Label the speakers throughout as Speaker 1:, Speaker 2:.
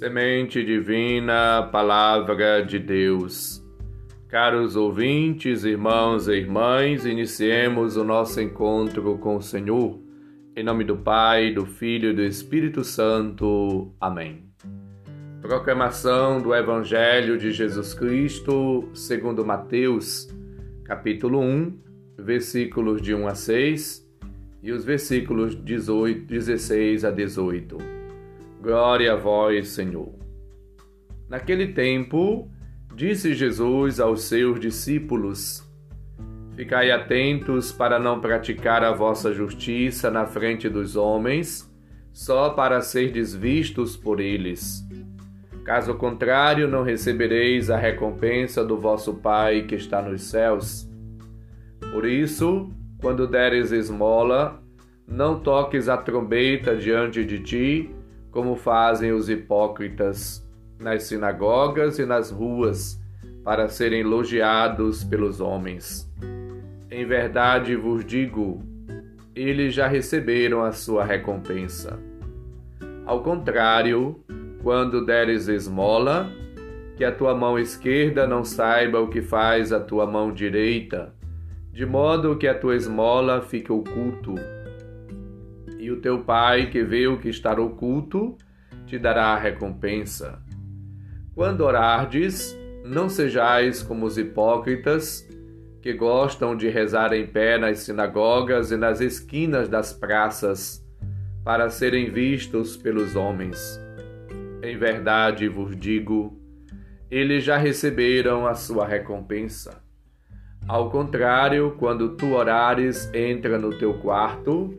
Speaker 1: Semente Divina, Palavra de Deus. Caros ouvintes, irmãos e irmãs, iniciemos o nosso encontro com o Senhor. Em nome do Pai, do Filho e do Espírito Santo. Amém. Proclamação do Evangelho de Jesus Cristo, segundo Mateus, capítulo 1, versículos de 1 a 6 e os versículos 18, 16 a 18. Glória a vós, Senhor. Naquele tempo, disse Jesus aos seus discípulos: Ficai atentos para não praticar a vossa justiça na frente dos homens, só para serdes vistos por eles. Caso contrário, não recebereis a recompensa do vosso Pai que está nos céus. Por isso, quando deres esmola, não toques a trombeta diante de ti, como fazem os hipócritas nas sinagogas e nas ruas, para serem elogiados pelos homens. Em verdade vos digo, eles já receberam a sua recompensa. Ao contrário, quando deres esmola, que a tua mão esquerda não saiba o que faz a tua mão direita, de modo que a tua esmola fique oculto e o teu Pai, que vê o que está oculto, te dará a recompensa. Quando orardes, não sejais como os hipócritas, que gostam de rezar em pé nas sinagogas e nas esquinas das praças, para serem vistos pelos homens. Em verdade vos digo, eles já receberam a sua recompensa. Ao contrário, quando tu orares, entra no teu quarto,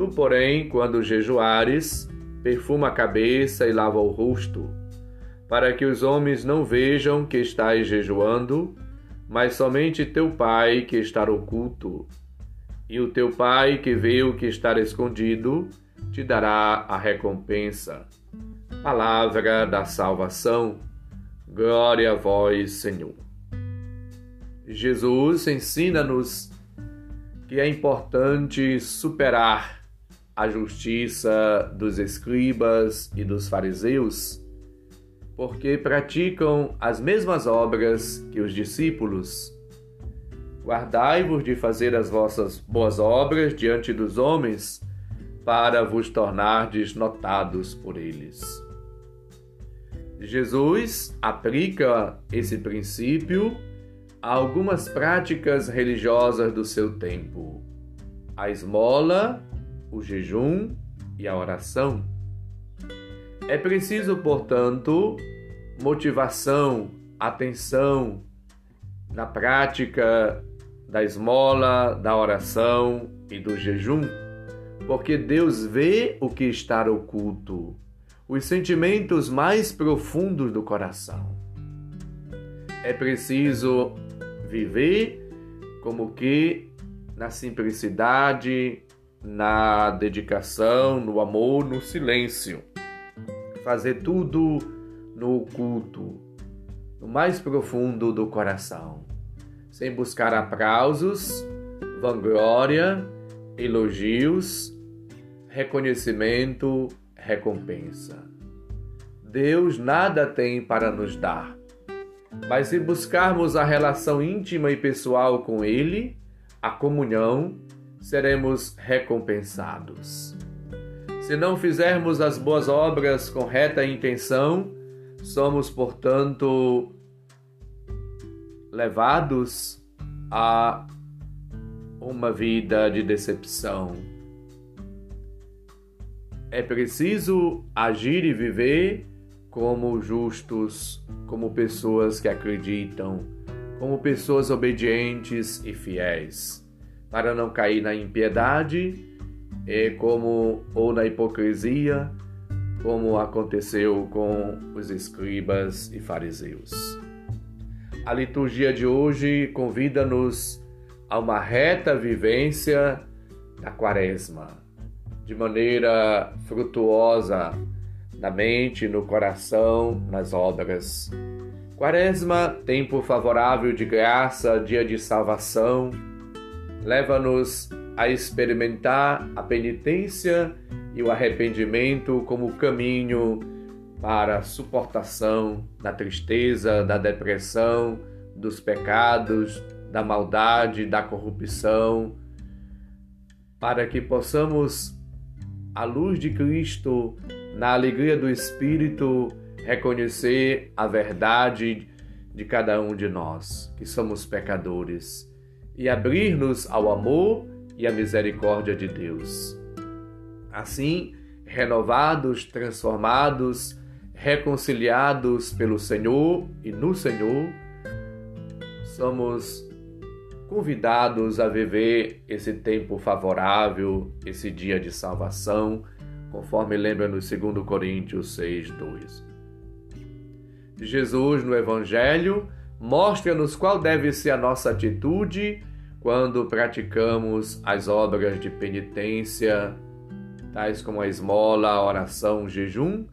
Speaker 1: Tu, porém, quando jejuares, perfuma a cabeça e lava o rosto, para que os homens não vejam que estás jejuando, mas somente teu Pai que está oculto. E o teu Pai que vê o que está escondido, te dará a recompensa. Palavra da salvação. Glória a vós, Senhor. Jesus ensina-nos que é importante superar a justiça dos escribas e dos fariseus, porque praticam as mesmas obras que os discípulos. Guardai-vos de fazer as vossas boas obras diante dos homens, para vos tornardes notados por eles. Jesus aplica esse princípio a algumas práticas religiosas do seu tempo. A esmola o jejum e a oração. É preciso, portanto, motivação, atenção na prática da esmola, da oração e do jejum, porque Deus vê o que está oculto, os sentimentos mais profundos do coração. É preciso viver como que na simplicidade, na dedicação, no amor, no silêncio. Fazer tudo no oculto, no mais profundo do coração, sem buscar aplausos, vanglória, elogios, reconhecimento, recompensa. Deus nada tem para nos dar, mas se buscarmos a relação íntima e pessoal com Ele, a comunhão, seremos recompensados. Se não fizermos as boas obras com reta intenção, somos, portanto, levados a uma vida de decepção. É preciso agir e viver como justos, como pessoas que acreditam, como pessoas obedientes e fiéis para não cair na impiedade, como ou na hipocrisia, como aconteceu com os escribas e fariseus. A liturgia de hoje convida-nos a uma reta vivência da Quaresma, de maneira frutuosa na mente, no coração, nas obras. Quaresma, tempo favorável de graça, dia de salvação, leva-nos a experimentar a penitência e o arrependimento como caminho para a suportação da tristeza, da depressão, dos pecados, da maldade, da corrupção, para que possamos, à luz de Cristo, na alegria do Espírito, reconhecer a verdade de cada um de nós, que somos pecadores, e abrir-nos ao amor e à misericórdia de Deus. Assim, renovados, transformados, reconciliados pelo Senhor e no Senhor, somos convidados a viver esse tempo favorável, esse dia de salvação, conforme lembra no 2 Coríntios 6, 2. Jesus, no Evangelho, mostra-nos qual deve ser a nossa atitude quando praticamos as obras de penitência, tais como a esmola, a oração, o jejum,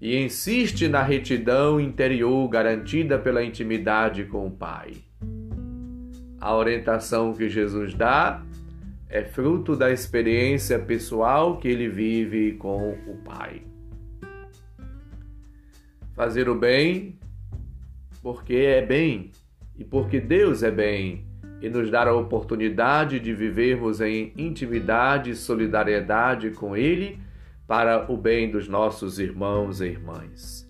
Speaker 1: e insiste na retidão interior garantida pela intimidade com o Pai. A orientação que Jesus dá é fruto da experiência pessoal que ele vive com o Pai. Fazer o bem porque é bem e porque Deus é bem e nos dar a oportunidade de vivermos em intimidade e solidariedade com Ele para o bem dos nossos irmãos e irmãs.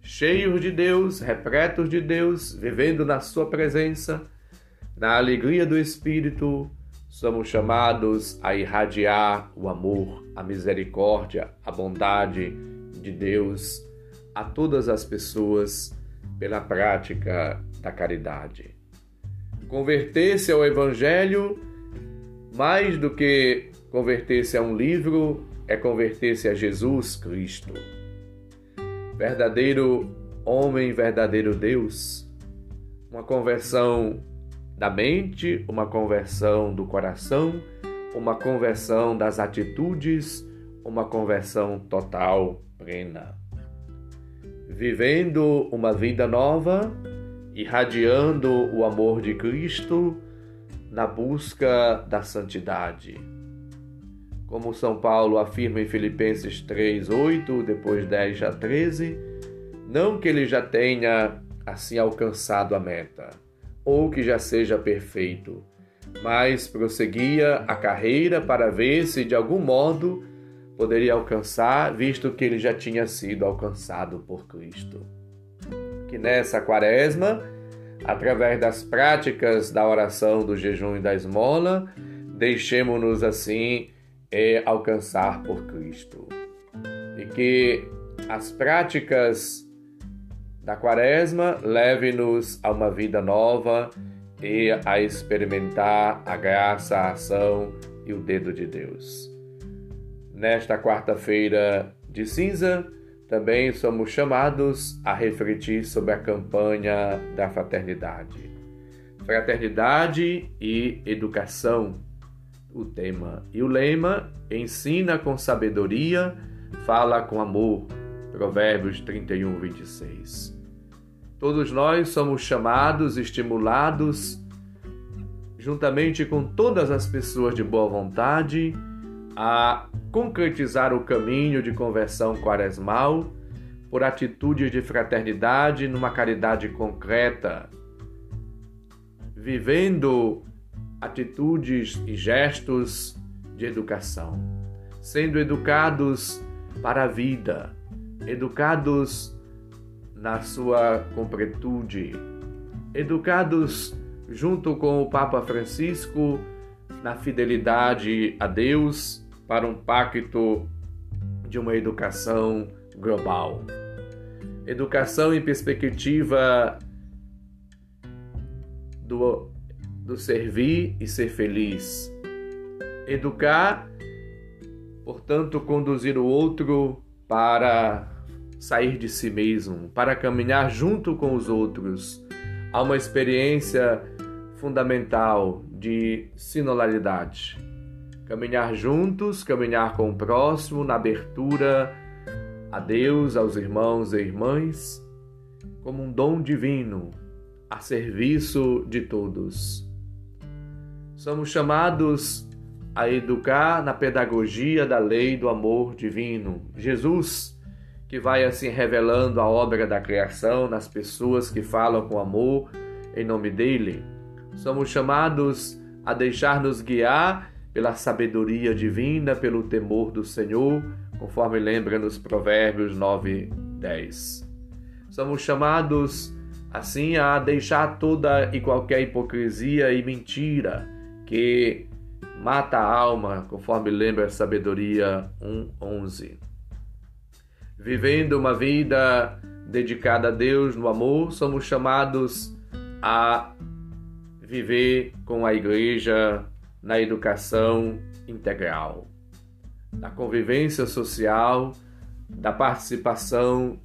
Speaker 1: Cheios de Deus, repletos de Deus, vivendo na Sua presença, na alegria do Espírito, somos chamados a irradiar o amor, a misericórdia, a bondade de Deus a todas as pessoas pela prática da caridade. Converter-se ao Evangelho, mais do que converter-se a um livro, é converter-se a Jesus Cristo. Verdadeiro homem, verdadeiro Deus. Uma conversão da mente, uma conversão do coração, uma conversão das atitudes, uma conversão total, plena. Vivendo uma vida nova, irradiando o amor de Cristo na busca da santidade. Como São Paulo afirma em Filipenses 3, 8, depois 10 a 13, não que ele já tenha assim alcançado a meta, ou que já seja perfeito, mas prosseguia a carreira para ver se de algum modo poderia alcançar, visto que ele já tinha sido alcançado por Cristo que nessa quaresma, através das práticas da oração, do jejum e da esmola, deixemos-nos assim é, alcançar por Cristo. E que as práticas da quaresma levem-nos a uma vida nova e a experimentar a graça, a ação e o dedo de Deus. Nesta quarta-feira de cinza, também somos chamados a refletir sobre a campanha da fraternidade. Fraternidade e educação, o tema. E o lema: ensina com sabedoria, fala com amor. Provérbios 31, 26. Todos nós somos chamados, estimulados, juntamente com todas as pessoas de boa vontade, a concretizar o caminho de conversão quaresmal por atitudes de fraternidade numa caridade concreta, vivendo atitudes e gestos de educação, sendo educados para a vida, educados na sua completude, educados junto com o Papa Francisco na fidelidade a Deus para um pacto de uma educação global. Educação em perspectiva do, do servir e ser feliz. Educar, portanto, conduzir o outro para sair de si mesmo, para caminhar junto com os outros. Há uma experiência fundamental de sinolaridade. Caminhar juntos, caminhar com o próximo, na abertura a Deus, aos irmãos e irmãs, como um dom divino, a serviço de todos. Somos chamados a educar na pedagogia da lei do amor divino. Jesus, que vai assim revelando a obra da criação nas pessoas que falam com amor em nome dele. Somos chamados a deixar-nos guiar pela sabedoria divina, pelo temor do Senhor, conforme lembra nos Provérbios 9, 10. Somos chamados assim a deixar toda e qualquer hipocrisia e mentira que mata a alma, conforme lembra a sabedoria 1:11. Vivendo uma vida dedicada a Deus no amor, somos chamados a viver com a igreja na educação integral, na convivência social, da participação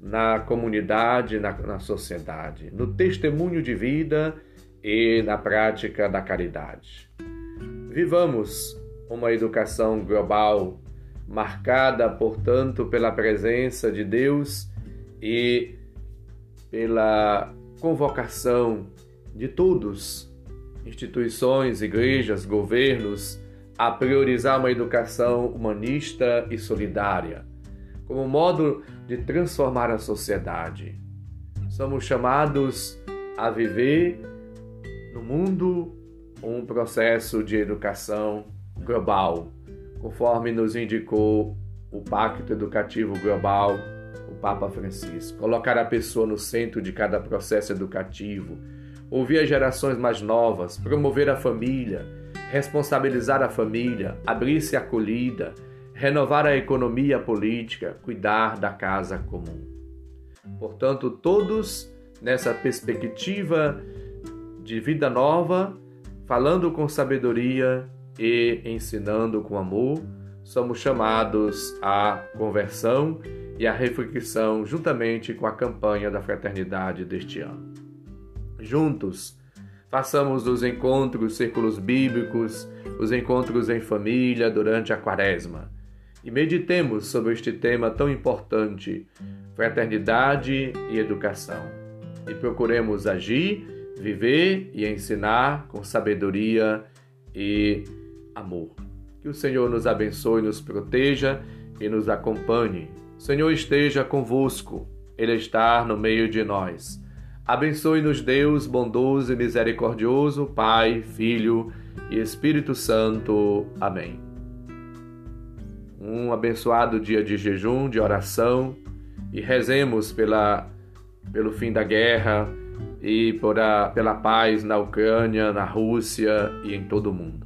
Speaker 1: na comunidade, na, na sociedade, no testemunho de vida e na prática da caridade. Vivamos uma educação global marcada, portanto, pela presença de Deus e pela convocação de todos, instituições, igrejas, governos, a priorizar uma educação humanista e solidária, como modo de transformar a sociedade. Somos chamados a viver no mundo um processo de educação global, conforme nos indicou o Pacto Educativo Global, o Papa Francisco. Colocar a pessoa no centro de cada processo educativo, ouvir as gerações mais novas, promover a família, responsabilizar a família, abrir-se acolhida, renovar a economia política, cuidar da casa comum. Portanto, todos nessa perspectiva de vida nova, falando com sabedoria e ensinando com amor, somos chamados à conversão e à reflexão juntamente com a campanha da fraternidade deste ano. Juntos, façamos os encontros, círculos bíblicos, os encontros em família durante a quaresma e meditemos sobre este tema tão importante, fraternidade e educação. E procuremos agir viver e ensinar com sabedoria e amor. Que o Senhor nos abençoe, nos proteja e nos acompanhe. O Senhor esteja convosco, Ele está no meio de nós. Abençoe-nos, Deus bondoso e misericordioso, Pai, Filho e Espírito Santo. Amém. Um abençoado dia de jejum, de oração e rezemos pela, pelo fim da guerra e por a, pela paz na Ucrânia, na Rússia e em todo o mundo.